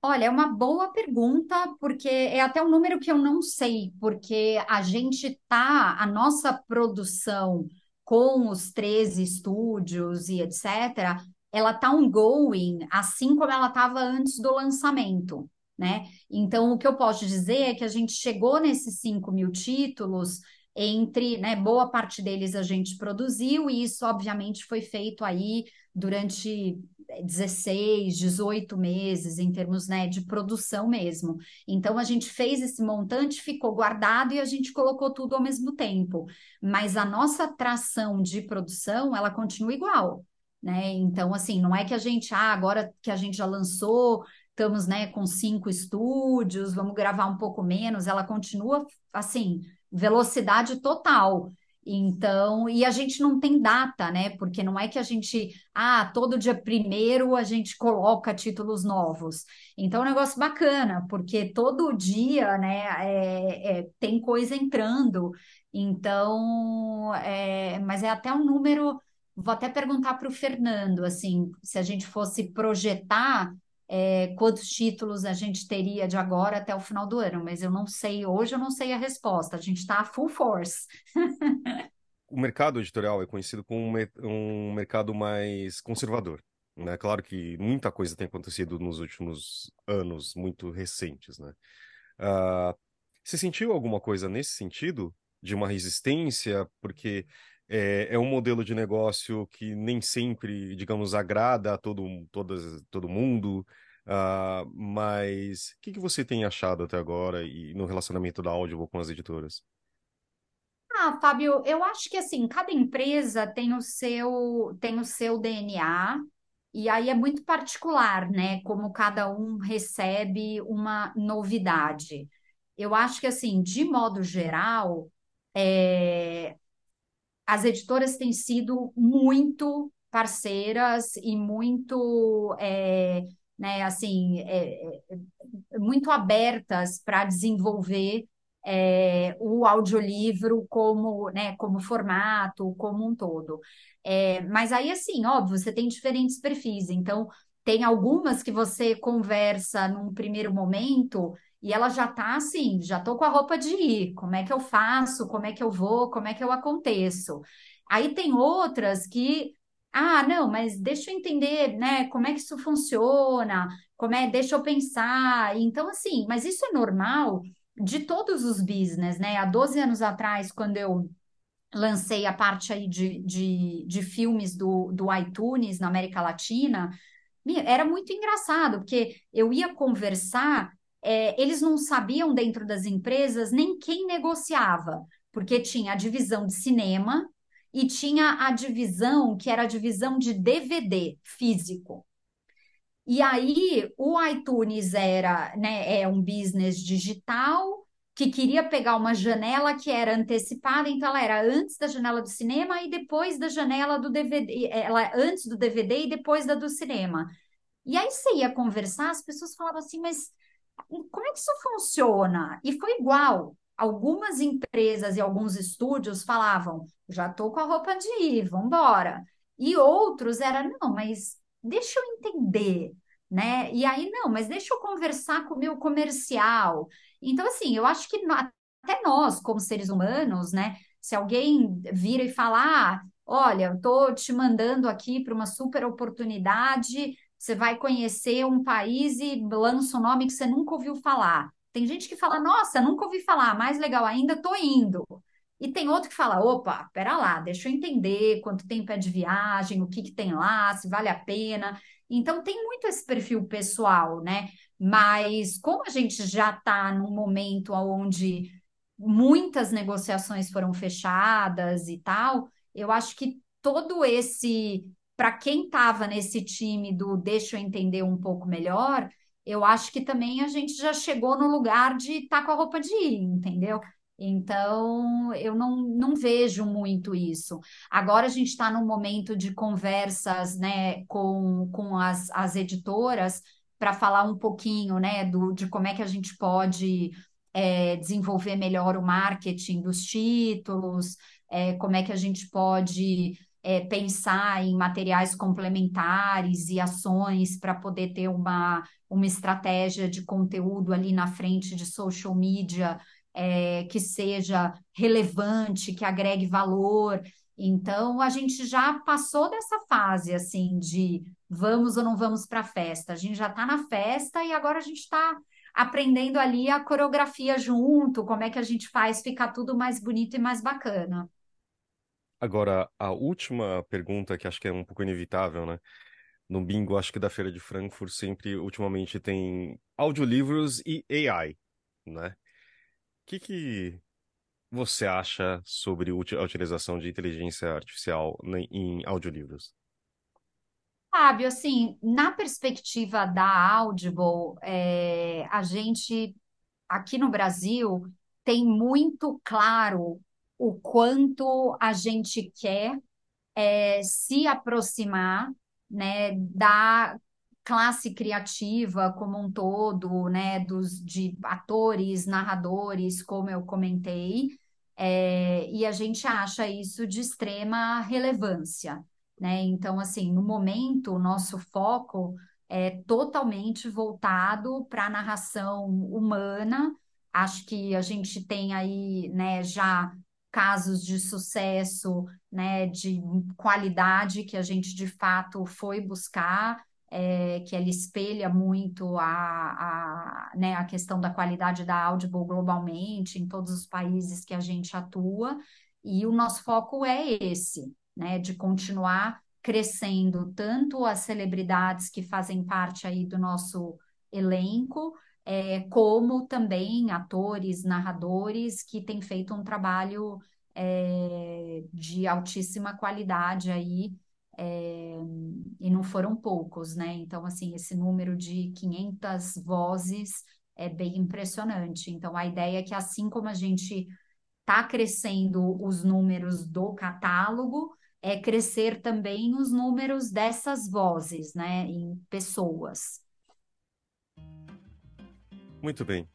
Olha, é uma boa pergunta, porque é até um número que eu não sei, porque a gente tá, a nossa produção com os 13 estúdios e etc., ela tá ongoing, assim como ela estava antes do lançamento, né? Então, o que eu posso dizer é que a gente chegou nesses 5 mil títulos entre, né, boa parte deles a gente produziu, e isso, obviamente, foi feito aí durante 16, 18 meses em termos né, de produção mesmo. Então a gente fez esse montante, ficou guardado e a gente colocou tudo ao mesmo tempo. Mas a nossa tração de produção ela continua igual. Né? Então, assim, não é que a gente, ah, agora que a gente já lançou, estamos né, com cinco estúdios, vamos gravar um pouco menos, ela continua assim, velocidade total. Então, e a gente não tem data, né? Porque não é que a gente, ah, todo dia primeiro a gente coloca títulos novos. Então, é um negócio bacana, porque todo dia, né, é, é, tem coisa entrando. Então, é, mas é até um número. Vou até perguntar para o Fernando, assim, se a gente fosse projetar é, quantos títulos a gente teria de agora até o final do ano, mas eu não sei, hoje eu não sei a resposta, a gente está full force. o mercado editorial é conhecido como um mercado mais conservador. Né? Claro que muita coisa tem acontecido nos últimos anos, muito recentes. Né? Uh, você sentiu alguma coisa nesse sentido? De uma resistência? Porque é, é, um modelo de negócio que nem sempre, digamos, agrada a todo, todas, todo mundo. Uh, mas o que, que você tem achado até agora e no relacionamento da Audible com as editoras? Ah, Fábio, eu acho que assim, cada empresa tem o seu tem o seu DNA e aí é muito particular, né? Como cada um recebe uma novidade. Eu acho que assim, de modo geral, é, as editoras têm sido muito parceiras e muito, é, né, assim, é, é muito abertas para desenvolver é, o audiolivro como, né, como formato, como um todo. É, mas aí, assim, óbvio, você tem diferentes perfis, então tem algumas que você conversa num primeiro momento e ela já tá assim, já tô com a roupa de ir. Como é que eu faço? Como é que eu vou? Como é que eu aconteço? Aí tem outras que, ah, não, mas deixa eu entender, né? Como é que isso funciona? Como é? Deixa eu pensar. Então, assim, mas isso é normal de todos os business, né? Há 12 anos atrás, quando eu lancei a parte aí de, de, de filmes do, do iTunes na América Latina, era muito engraçado, porque eu ia conversar, é, eles não sabiam dentro das empresas nem quem negociava, porque tinha a divisão de cinema e tinha a divisão que era a divisão de DVD físico. E aí o iTunes era, né, é um business digital que queria pegar uma janela que era antecipada, então ela era antes da janela do cinema e depois da janela do DVD, ela antes do DVD e depois da do cinema. E aí você ia conversar, as pessoas falavam assim, mas como é que isso funciona? E foi igual. Algumas empresas e alguns estúdios falavam, já estou com a roupa de ir, vamos embora. E outros era, não, mas deixa eu entender, né? E aí, não, mas deixa eu conversar com o meu comercial. Então, assim, eu acho que até nós, como seres humanos, né? Se alguém vira e falar, ah, olha, eu tô te mandando aqui para uma super oportunidade, você vai conhecer um país e lança um nome que você nunca ouviu falar. Tem gente que fala, nossa, nunca ouvi falar, mais legal ainda, tô indo. E tem outro que fala, opa, pera lá, deixa eu entender quanto tempo é de viagem, o que que tem lá, se vale a pena. Então tem muito esse perfil pessoal, né? Mas como a gente já está num momento onde muitas negociações foram fechadas e tal, eu acho que todo esse, para quem estava nesse time do deixa eu entender um pouco melhor, eu acho que também a gente já chegou no lugar de estar tá com a roupa de ir, entendeu? Então, eu não, não vejo muito isso. Agora a gente está num momento de conversas né, com, com as, as editoras para falar um pouquinho, né, do, de como é que a gente pode é, desenvolver melhor o marketing dos títulos, é, como é que a gente pode é, pensar em materiais complementares e ações para poder ter uma, uma estratégia de conteúdo ali na frente de social media é, que seja relevante, que agregue valor. Então, a gente já passou dessa fase, assim, de vamos ou não vamos para a festa. A gente já está na festa e agora a gente está aprendendo ali a coreografia junto, como é que a gente faz ficar tudo mais bonito e mais bacana. Agora, a última pergunta, que acho que é um pouco inevitável, né? No bingo, acho que da Feira de Frankfurt, sempre, ultimamente, tem audiolivros e AI, né? O que, que você acha sobre a utilização de inteligência artificial em audiolivros? Fábio, assim, na perspectiva da Audible, é, a gente aqui no Brasil tem muito claro o quanto a gente quer é, se aproximar né, da classe criativa como um todo, né, dos de atores, narradores, como eu comentei, é, e a gente acha isso de extrema relevância, né? Então, assim, no momento, o nosso foco é totalmente voltado para a narração humana. Acho que a gente tem aí, né, já casos de sucesso, né, de qualidade que a gente de fato foi buscar é, que ela espelha muito a, a, né, a questão da qualidade da Audible globalmente, em todos os países que a gente atua, e o nosso foco é esse, né, de continuar crescendo tanto as celebridades que fazem parte aí do nosso elenco, é, como também atores, narradores que têm feito um trabalho é, de altíssima qualidade aí é, e não foram poucos, né? Então, assim, esse número de 500 vozes é bem impressionante. Então, a ideia é que, assim como a gente está crescendo os números do catálogo, é crescer também os números dessas vozes, né, em pessoas. Muito bem.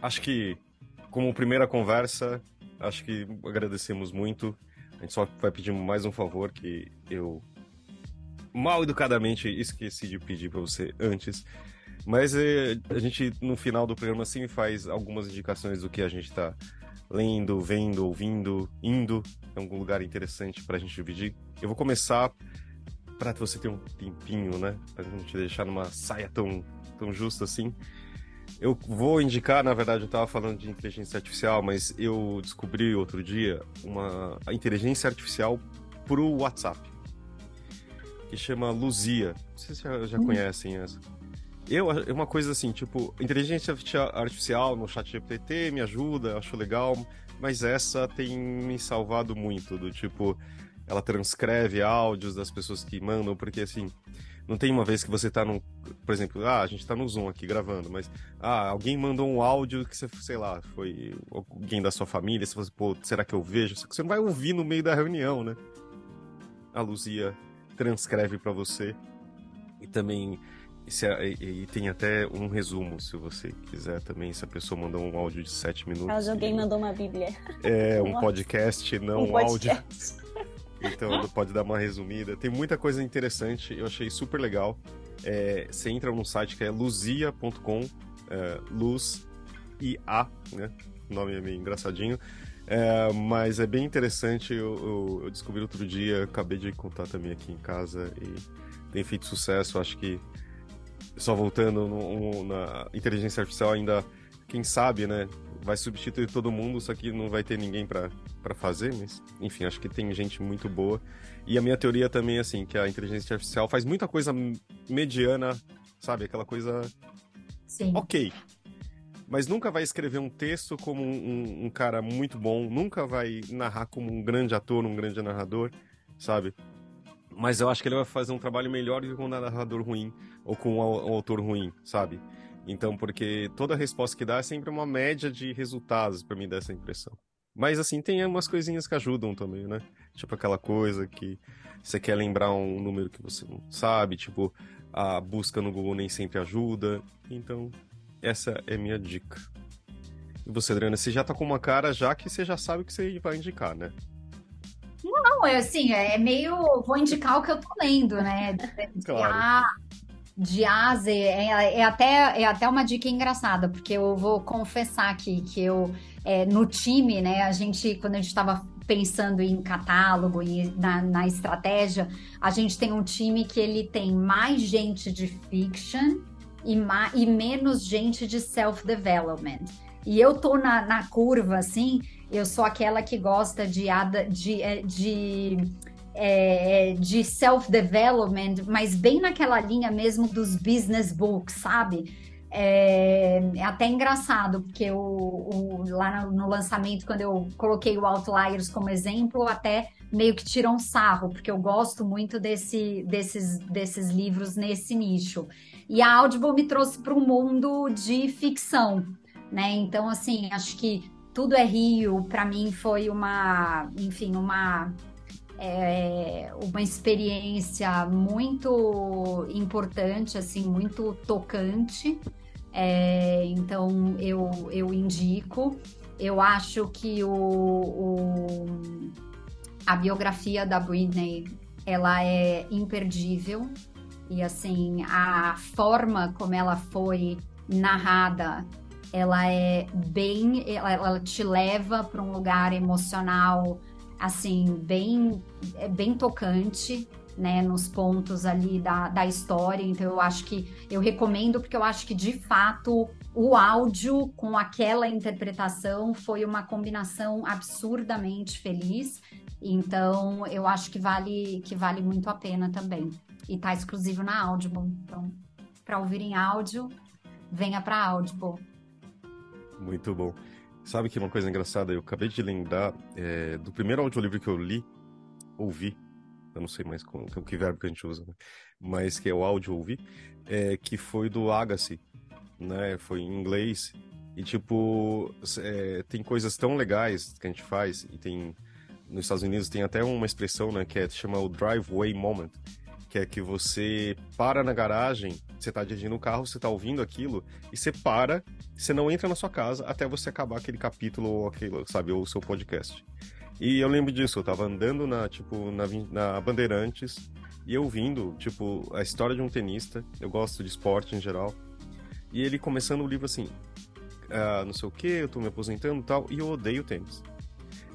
Acho que, como primeira conversa, acho que agradecemos muito. A gente só vai pedir mais um favor que eu mal educadamente esqueci de pedir para você antes. Mas é, a gente, no final do programa, sempre faz algumas indicações do que a gente está lendo, vendo, ouvindo, indo. É um lugar interessante para a gente dividir. Eu vou começar para você ter um tempinho, né? Para não te deixar numa saia tão, tão justa assim. Eu vou indicar, na verdade, eu estava falando de inteligência artificial, mas eu descobri outro dia uma inteligência artificial pro WhatsApp que chama Luzia. Não sei se já, já hum. conhecem essa. Eu, é uma coisa assim, tipo, inteligência artificial no chat GPT me ajuda, acho legal, mas essa tem me salvado muito, do tipo, ela transcreve áudios das pessoas que mandam, porque assim, não tem uma vez que você tá num. Por exemplo, ah, a gente tá no Zoom aqui gravando, mas. Ah, alguém mandou um áudio que você, sei lá, foi alguém da sua família, você assim, pô, será que eu vejo? Só que você não vai ouvir no meio da reunião, né? A Luzia transcreve para você. E também. E, e, tem até um resumo, se você quiser também, se a pessoa mandou um áudio de 7 minutos. Caso alguém e... mandou uma bíblia. É, um podcast, não um, um áudio. Então pode dar uma resumida. Tem muita coisa interessante, eu achei super legal. É, você entra num site que é luzia.com, é, luz e a, né? O nome é meio engraçadinho. É, mas é bem interessante, eu, eu, eu, descobri outro dia, acabei de contar também aqui em casa e tem feito sucesso. Acho que, só voltando no, na inteligência artificial, ainda, quem sabe, né? Vai substituir todo mundo, só que não vai ter ninguém para fazer, mas enfim, acho que tem gente muito boa. E a minha teoria também é assim, que a inteligência artificial faz muita coisa mediana, sabe? Aquela coisa. Sim. Ok. Mas nunca vai escrever um texto como um, um, cara muito bom, nunca vai narrar como um grande ator, um grande narrador, sabe? Mas eu acho que ele vai fazer um trabalho melhor do que com um narrador ruim ou com um autor ruim, sabe? Então, porque toda resposta que dá é sempre uma média de resultados, para mim dar essa impressão. Mas assim, tem umas coisinhas que ajudam também, né? Tipo aquela coisa que você quer lembrar um número que você não sabe, tipo, a busca no Google nem sempre ajuda. Então, essa é minha dica. E você, Adriana, você já tá com uma cara já que você já sabe o que você vai indicar, né? Não, é assim, é meio. Vou indicar o que eu tô lendo, né? claro. Ah, de A a Z. É, é, até, é até uma dica engraçada, porque eu vou confessar aqui que eu, é, no time, né, a gente, quando a gente estava pensando em catálogo e na, na, estratégia, a gente tem um time que ele tem mais gente de fiction e, ma, e menos gente de self-development. E eu tô na, na curva, assim, eu sou aquela que gosta de, de, é, de, de é, de self-development, mas bem naquela linha mesmo dos business books, sabe? É, é até engraçado, porque o, o, lá no, no, lançamento, quando eu coloquei o Outliers como exemplo, até meio que tiram sarro, porque eu gosto muito desse, desses, desses livros nesse nicho. E a Audible me trouxe para um mundo de ficção, né? Então, assim, acho que tudo é Rio, para mim foi uma, enfim, uma é uma experiência muito importante, assim, muito tocante. É, então eu, eu indico. Eu acho que o, o, a biografia da Britney ela é imperdível e assim a forma como ela foi narrada ela é bem ela, ela te leva para um lugar emocional assim, bem, é bem tocante, né, nos pontos ali da, da história. Então, eu acho que eu recomendo, porque eu acho que de fato o áudio com aquela interpretação foi uma combinação absurdamente feliz. Então, eu acho que vale, que vale muito a pena também. E tá exclusivo na Audible. Então, para ouvir em áudio, venha para Audible. Muito bom. Sabe que uma coisa engraçada? Eu acabei de lembrar é, do primeiro audiolivro que eu li, ouvi, eu não sei mais como, que verbo que a gente usa, né? mas que é o áudio ouvir, é, que foi do Agassi, né? Foi em inglês. E, tipo, é, tem coisas tão legais que a gente faz, e tem. Nos Estados Unidos tem até uma expressão, né, que é chama o driveway moment, que é que você para na garagem, você tá dirigindo o carro, você tá ouvindo aquilo, e você para, você não entra na sua casa até você acabar aquele capítulo ou aquele, sabe, ou o seu podcast. E eu lembro disso, eu tava andando na, tipo, na, na Bandeirantes e ouvindo, tipo, a história de um tenista, eu gosto de esporte em geral, e ele começando o livro assim, ah, não sei o que, eu tô me aposentando e tal, e eu odeio tênis.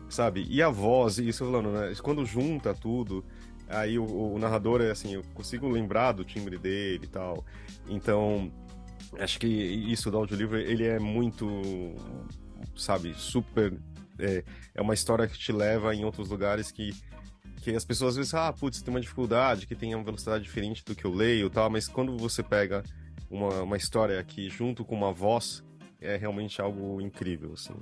Sabe? E a voz, isso falando, né? Quando junta tudo, Aí o, o, narrador assim, eu consigo lembrar do timbre dele e tal. Então, acho que isso do audiolivro, ele é muito, sabe, super. É, é uma história que te leva em outros lugares que, que as pessoas às vezes, ah, putz, tem uma dificuldade, que tem uma velocidade diferente do que eu leio e tal, mas quando você pega uma, uma história aqui junto com uma voz, é realmente algo incrível, assim.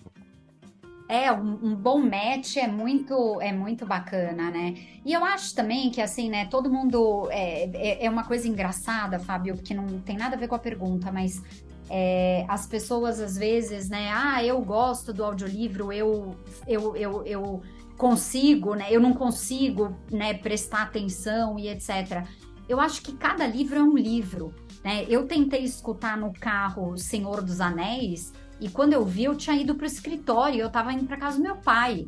É, um, um, bom match é muito, é muito bacana, né? E eu acho também que, assim, né, todo mundo. É, é, é uma coisa engraçada, Fábio, porque não tem nada a ver com a pergunta, mas é, as pessoas às vezes, né? Ah, eu gosto do audiolivro, eu, eu, eu, eu consigo, né? Eu não consigo, né, prestar atenção e etc. Eu acho que cada livro é um livro, né? Eu tentei escutar no carro Senhor dos Anéis e quando eu vi, eu tinha ido pro escritório, eu tava indo pra casa do meu pai.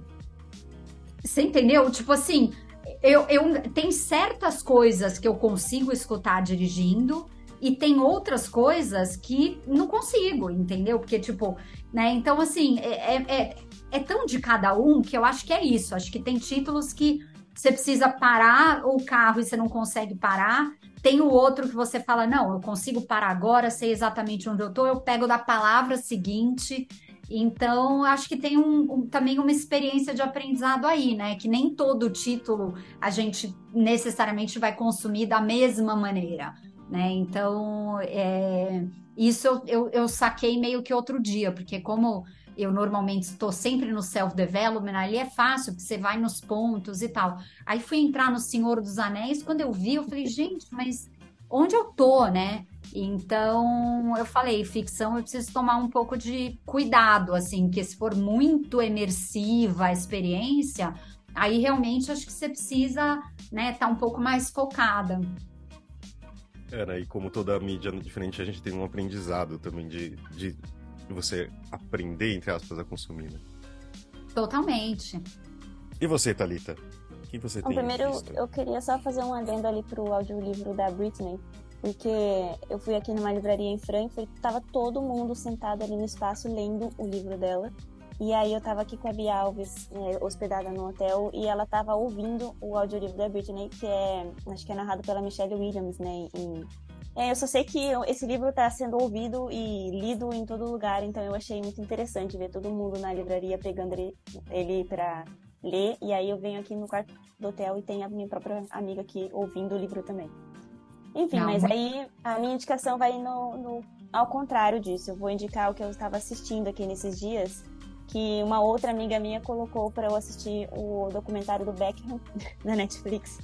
Você entendeu? Tipo assim, eu, eu tem certas coisas que eu consigo escutar dirigindo e tem outras coisas que não consigo, entendeu? Porque, tipo, né? Então, assim, é, é, é, é tão de cada um que eu acho que é isso. Acho que tem títulos que você precisa parar o carro e você não consegue parar. Tem o outro que você fala, não, eu consigo parar agora, sei exatamente onde eu tô, eu pego da palavra seguinte. Então, acho que tem um, um, também uma experiência de aprendizado aí, né? Que nem todo título a gente necessariamente vai consumir da mesma maneira, né? Então, é, isso eu, eu, eu saquei meio que outro dia, porque como eu normalmente estou sempre no self-development, ali é fácil, porque você vai nos pontos e tal. Aí fui entrar no Senhor dos Anéis, quando eu vi, eu falei, gente, mas onde eu tô, né? Então, eu falei, ficção eu preciso tomar um pouco de cuidado, assim, que se for muito imersiva a experiência, aí realmente acho que você precisa, né, estar tá um pouco mais focada. Né? E como toda mídia diferente, a gente tem um aprendizado também de, de você aprender, entre aspas, a consumir, né? Totalmente. E você, Thalita? O que você Bom, tem Primeiro, visto? eu queria só fazer um adendo ali pro audiolivro da Britney, porque eu fui aqui numa livraria em Frankfurt, tava todo mundo sentado ali no espaço lendo o livro dela. E aí eu tava aqui com a Bia Alves, né, hospedada no hotel, e ela tava ouvindo o audiolivro da Britney, que é, acho que é narrado pela Michelle Williams, né, em eu só sei que esse livro está sendo ouvido e lido em todo lugar, então eu achei muito interessante ver todo mundo na livraria pegando ele, para ler. E aí eu venho aqui no quarto do hotel e tem a minha própria amiga aqui ouvindo o livro também. Enfim, Não, mas aí a minha indicação vai no, no, ao contrário disso. Eu vou indicar o que eu estava assistindo aqui nesses dias, que uma outra amiga minha colocou para eu assistir o documentário do Beckham na Netflix.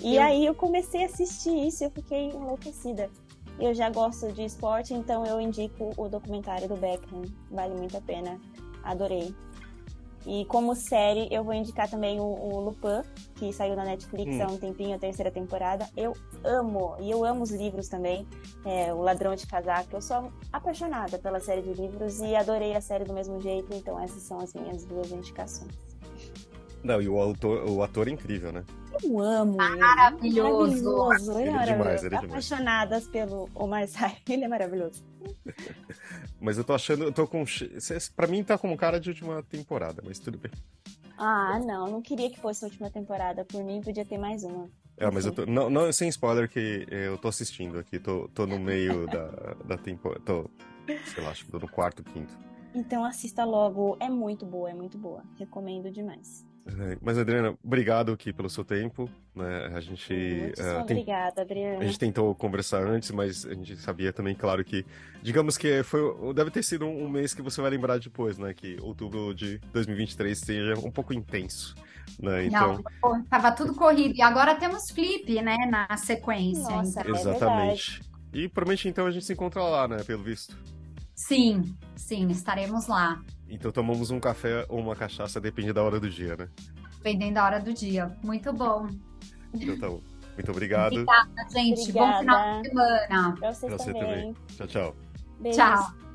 E eu... aí eu comecei a assistir isso e eu fiquei enlouquecida. Eu já gosto de esporte, então eu indico o documentário do Beckham. Vale muito a pena. Adorei. E como série, eu vou indicar também o, o Lupin, que saiu na Netflix hum. há um tempinho, a terceira temporada. Eu amo, e eu amo os livros também. É, o Ladrão de Casaco. Eu sou apaixonada pela série de livros e adorei a série do mesmo jeito, então essas são as minhas duas indicações. Não, e o, autor, o ator é incrível, né? Eu amo maravilhoso. ele. Maravilhoso. Ele, é demais, ele é demais. Apaixonadas pelo Omar Sy. Ele é maravilhoso. mas eu tô achando, eu tô com. Pra mim tá como cara de última temporada, mas tudo bem. Ah, não, não queria que fosse a última temporada. Por mim, podia ter mais uma. É, mas eu tô. Não, não sem spoiler, que eu tô assistindo aqui, tô, tô no meio da, da temporada. Tô, sei lá, acho que tô no quarto, quinto. Então assista logo. É muito boa, é muito boa. Recomendo demais. É, mas, Adriana, obrigado aqui pelo seu tempo. Né? A gente. uh, tem... Obrigada, Adriana. A gente tentou conversar antes, mas a gente sabia também, claro, que. Digamos que foi, deve ter sido um mês que você vai lembrar depois, né? Que outubro de 2023 seja um pouco intenso. Né? Então... Não, tava tudo corrido. E agora temos flip, né? Na sequência. Nossa, então. é Exatamente. e promete então a gente se encontra lá, né? Pelo visto. Sim, sim, estaremos lá. Então tomamos um café ou uma cachaça, depende da hora do dia, né? Dependendo da hora do dia. Muito bom. Então tá bom. Muito obrigado. Obrigada, gente. Obrigada. Bom final de semana. Pra, vocês pra você também. também. Tchau, tchau. Beijos. Tchau.